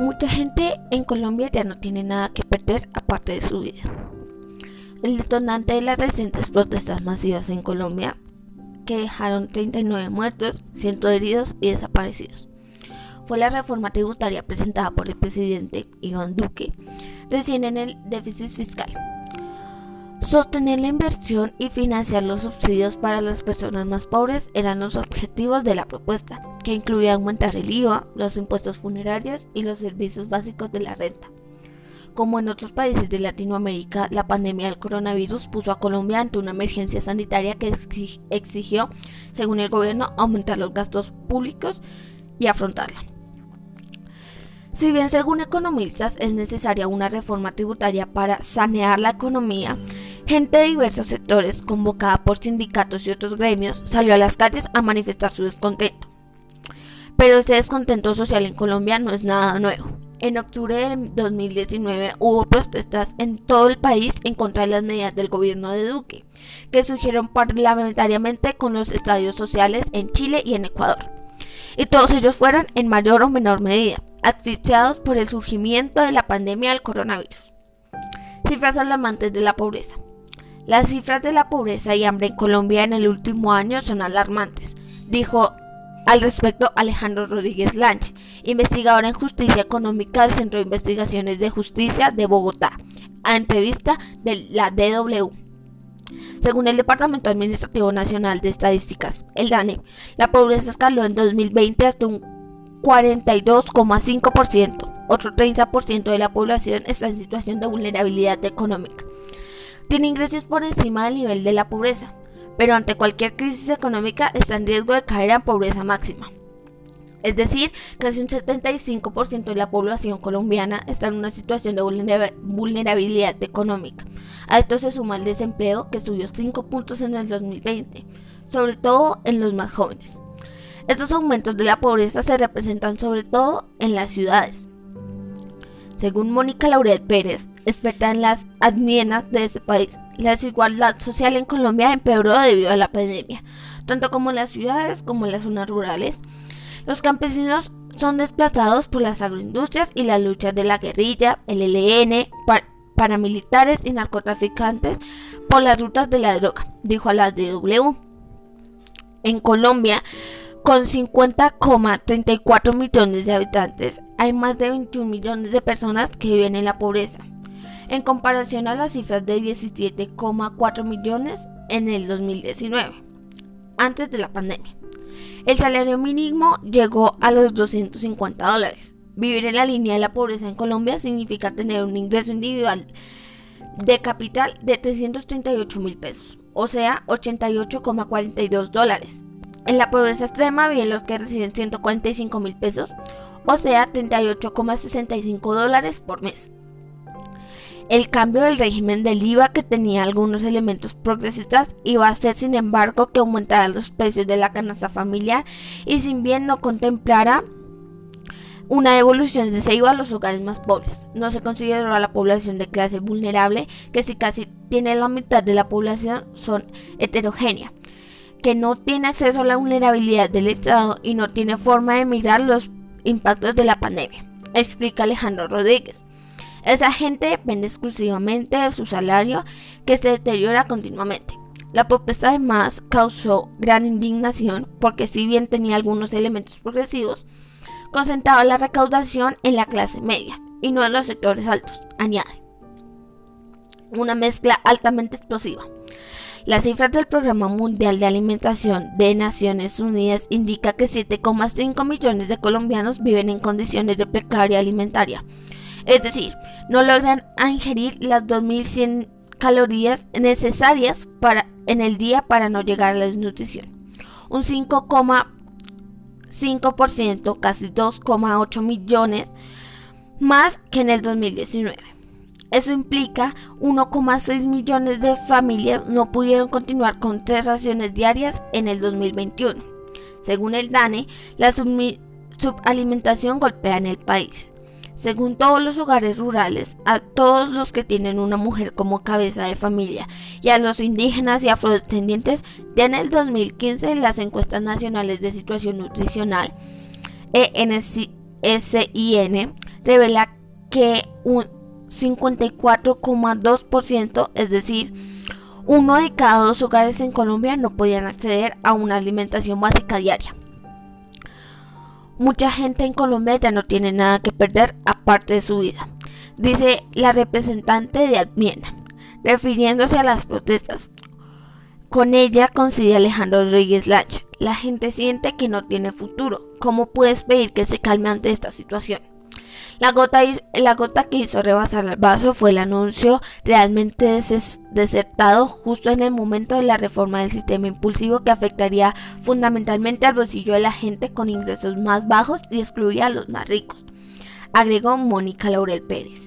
Mucha gente en Colombia ya no tiene nada que perder aparte de su vida. El detonante de las recientes protestas masivas en Colombia, que dejaron 39 muertos, 100 heridos y desaparecidos, fue la reforma tributaria presentada por el presidente Iván Duque recién en el déficit fiscal. Sostener la inversión y financiar los subsidios para las personas más pobres eran los objetivos de la propuesta, que incluía aumentar el IVA, los impuestos funerarios y los servicios básicos de la renta. Como en otros países de Latinoamérica, la pandemia del coronavirus puso a Colombia ante una emergencia sanitaria que exigió, según el gobierno, aumentar los gastos públicos y afrontarla. Si bien según economistas es necesaria una reforma tributaria para sanear la economía, gente de diversos sectores, convocada por sindicatos y otros gremios, salió a las calles a manifestar su descontento. Pero este descontento social en Colombia no es nada nuevo. En octubre de 2019 hubo protestas en todo el país en contra de las medidas del gobierno de Duque, que surgieron parlamentariamente con los estadios sociales en Chile y en Ecuador. Y todos ellos fueron, en mayor o menor medida, asfixiados por el surgimiento de la pandemia del coronavirus. Cifras alarmantes de la pobreza. Las cifras de la pobreza y hambre en Colombia en el último año son alarmantes, dijo al respecto Alejandro Rodríguez Lanche, investigador en justicia económica del Centro de Investigaciones de Justicia de Bogotá, a entrevista de la DW. Según el Departamento Administrativo Nacional de Estadísticas, el DANE, la pobreza escaló en 2020 hasta un 42,5%. Otro 30% de la población está en situación de vulnerabilidad económica tiene ingresos por encima del nivel de la pobreza, pero ante cualquier crisis económica está en riesgo de caer en pobreza máxima. Es decir, casi un 75% de la población colombiana está en una situación de vulnerabilidad económica. A esto se suma el desempleo que subió 5 puntos en el 2020, sobre todo en los más jóvenes. Estos aumentos de la pobreza se representan sobre todo en las ciudades. Según Mónica Laurel Pérez, experta en las admienas de ese país. La desigualdad social en Colombia empeoró debido a la pandemia, tanto como en las ciudades como en las zonas rurales. Los campesinos son desplazados por las agroindustrias y las luchas de la guerrilla, el ELN, paramilitares y narcotraficantes por las rutas de la droga, dijo a la DW. En Colombia, con 50,34 millones de habitantes, hay más de 21 millones de personas que viven en la pobreza en comparación a las cifras de 17,4 millones en el 2019, antes de la pandemia. El salario mínimo llegó a los 250 dólares. Vivir en la línea de la pobreza en Colombia significa tener un ingreso individual de capital de 338 mil pesos, o sea, 88,42 dólares. En la pobreza extrema viven los que reciben 145 mil pesos, o sea, 38,65 dólares por mes. El cambio del régimen del IVA que tenía algunos elementos progresistas iba a hacer sin embargo que aumentaran los precios de la canasta familiar y sin bien no contemplara una devolución de ese IVA a los hogares más pobres. No se consideró a la población de clase vulnerable, que si casi tiene la mitad de la población son heterogénea, que no tiene acceso a la vulnerabilidad del Estado y no tiene forma de mirar los impactos de la pandemia, explica Alejandro Rodríguez. Esa gente depende exclusivamente de su salario que se deteriora continuamente. La propuesta además causó gran indignación porque si bien tenía algunos elementos progresivos, concentraba la recaudación en la clase media y no en los sectores altos, añade. Una mezcla altamente explosiva. Las cifras del Programa Mundial de Alimentación de Naciones Unidas indica que 7,5 millones de colombianos viven en condiciones de precaria alimentaria es decir, no logran ingerir las 2100 calorías necesarias para, en el día para no llegar a la desnutrición. Un 5,5%, casi 2,8 millones más que en el 2019. Eso implica 1,6 millones de familias no pudieron continuar con tres raciones diarias en el 2021. Según el DANE, la subalimentación golpea en el país según todos los hogares rurales, a todos los que tienen una mujer como cabeza de familia y a los indígenas y afrodescendientes, ya en el 2015 en las encuestas nacionales de situación nutricional ENSIN revela que un 54,2%, es decir, uno de cada dos hogares en Colombia no podían acceder a una alimentación básica diaria. Mucha gente en Colombia ya no tiene nada que perder aparte de su vida, dice la representante de Admiena, refiriéndose a las protestas. Con ella coincide Alejandro Rodríguez Lancha. La gente siente que no tiene futuro. ¿Cómo puedes pedir que se calme ante esta situación? La gota, que hizo rebasar el vaso fue el anuncio realmente desertado justo en el momento de la reforma del sistema impulsivo que afectaría fundamentalmente al bolsillo de la gente con ingresos más bajos y excluía a los más ricos, agregó Mónica Laurel Pérez.